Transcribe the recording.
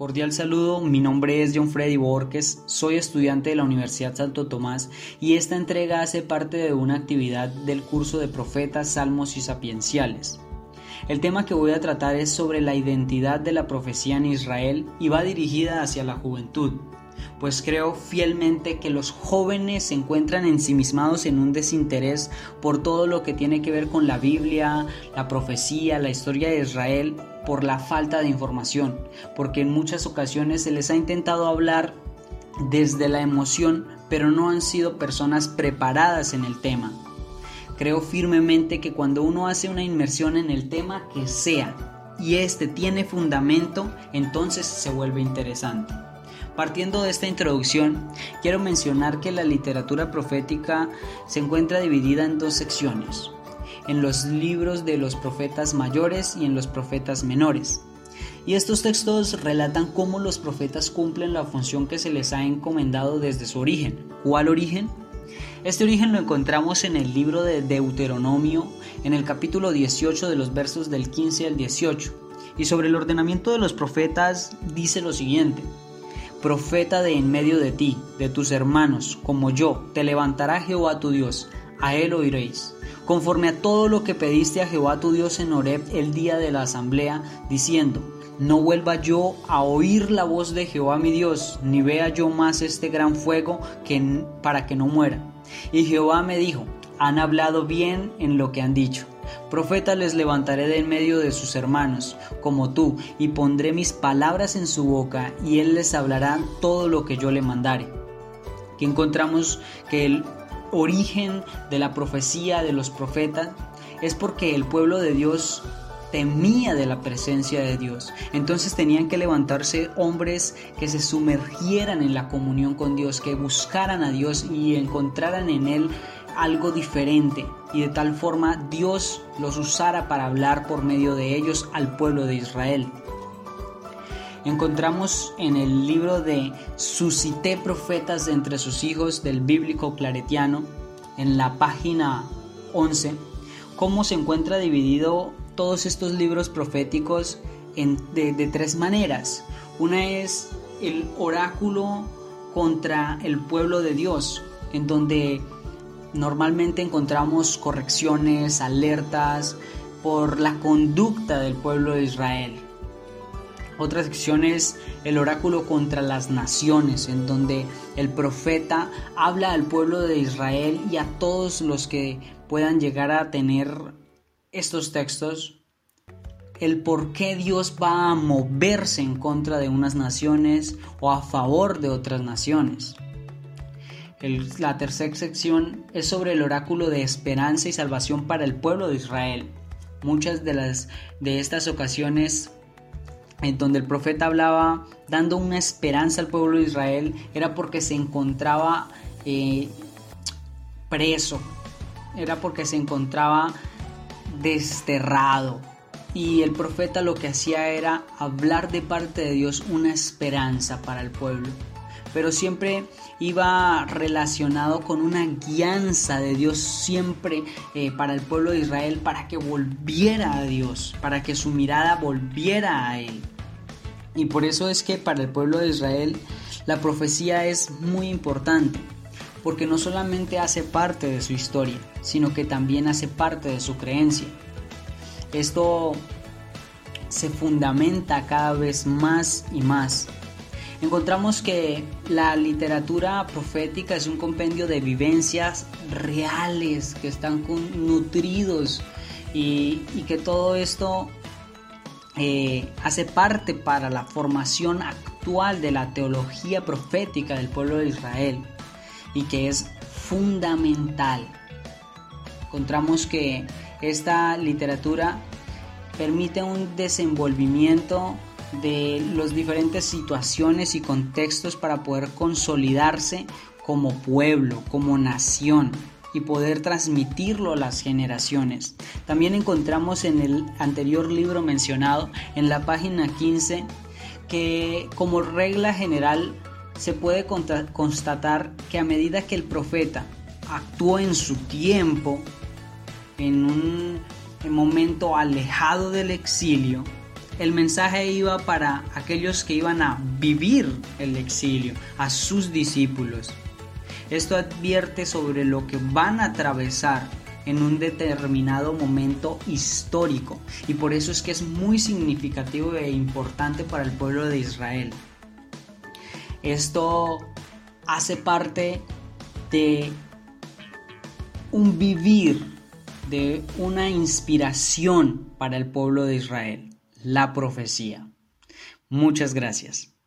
Cordial saludo, mi nombre es John Freddy Borges, soy estudiante de la Universidad Santo Tomás y esta entrega hace parte de una actividad del curso de Profetas, Salmos y Sapienciales. El tema que voy a tratar es sobre la identidad de la profecía en Israel y va dirigida hacia la juventud, pues creo fielmente que los jóvenes se encuentran ensimismados en un desinterés por todo lo que tiene que ver con la Biblia, la profecía, la historia de Israel por la falta de información, porque en muchas ocasiones se les ha intentado hablar desde la emoción, pero no han sido personas preparadas en el tema. Creo firmemente que cuando uno hace una inmersión en el tema que sea y este tiene fundamento, entonces se vuelve interesante. Partiendo de esta introducción, quiero mencionar que la literatura profética se encuentra dividida en dos secciones en los libros de los profetas mayores y en los profetas menores. Y estos textos relatan cómo los profetas cumplen la función que se les ha encomendado desde su origen. ¿Cuál origen? Este origen lo encontramos en el libro de Deuteronomio, en el capítulo 18 de los versos del 15 al 18. Y sobre el ordenamiento de los profetas dice lo siguiente. Profeta de en medio de ti, de tus hermanos, como yo, te levantará Jehová tu Dios, a él oiréis conforme a todo lo que pediste a Jehová tu Dios en Horeb el día de la asamblea, diciendo, no vuelva yo a oír la voz de Jehová mi Dios, ni vea yo más este gran fuego que, para que no muera. Y Jehová me dijo, han hablado bien en lo que han dicho. Profeta les levantaré de en medio de sus hermanos, como tú, y pondré mis palabras en su boca, y él les hablará todo lo que yo le mandare. Aquí encontramos que el origen de la profecía de los profetas es porque el pueblo de Dios temía de la presencia de Dios. Entonces tenían que levantarse hombres que se sumergieran en la comunión con Dios, que buscaran a Dios y encontraran en Él algo diferente y de tal forma Dios los usara para hablar por medio de ellos al pueblo de Israel encontramos en el libro de Suscité profetas entre sus hijos del bíblico claretiano, en la página 11, cómo se encuentra dividido todos estos libros proféticos de, de tres maneras. Una es el oráculo contra el pueblo de Dios, en donde normalmente encontramos correcciones, alertas por la conducta del pueblo de Israel. Otra sección es el oráculo contra las naciones, en donde el profeta habla al pueblo de Israel y a todos los que puedan llegar a tener estos textos, el por qué Dios va a moverse en contra de unas naciones o a favor de otras naciones. La tercera sección es sobre el oráculo de esperanza y salvación para el pueblo de Israel. Muchas de, las, de estas ocasiones en donde el profeta hablaba dando una esperanza al pueblo de Israel, era porque se encontraba eh, preso, era porque se encontraba desterrado. Y el profeta lo que hacía era hablar de parte de Dios una esperanza para el pueblo pero siempre iba relacionado con una guianza de Dios siempre eh, para el pueblo de Israel, para que volviera a Dios, para que su mirada volviera a Él. Y por eso es que para el pueblo de Israel la profecía es muy importante, porque no solamente hace parte de su historia, sino que también hace parte de su creencia. Esto se fundamenta cada vez más y más encontramos que la literatura profética es un compendio de vivencias reales que están nutridos y, que todo esto eh, hace parte para la formación actual de la teología profética del pueblo de Israel y que es fundamental. Encontramos que esta literatura permite un desenvolvimiento de las diferentes situaciones y contextos para poder consolidarse como pueblo, como nación y poder transmitirlo a las generaciones. También encontramos en el anterior libro mencionado, en la página 15, que como regla general se puede constatar que a medida que el profeta actuó en su tiempo, en un momento alejado del exilio, el mensaje iba para aquellos que iban a vivir el exilio, a sus discípulos. Esto advierte sobre lo que van a atravesar en un determinado momento histórico y por eso es que es muy significativo e importante para el pueblo de Israel. Esto hace parte de un vivir, de una inspiración para el pueblo de Israel, la profecía. Muchas gracias.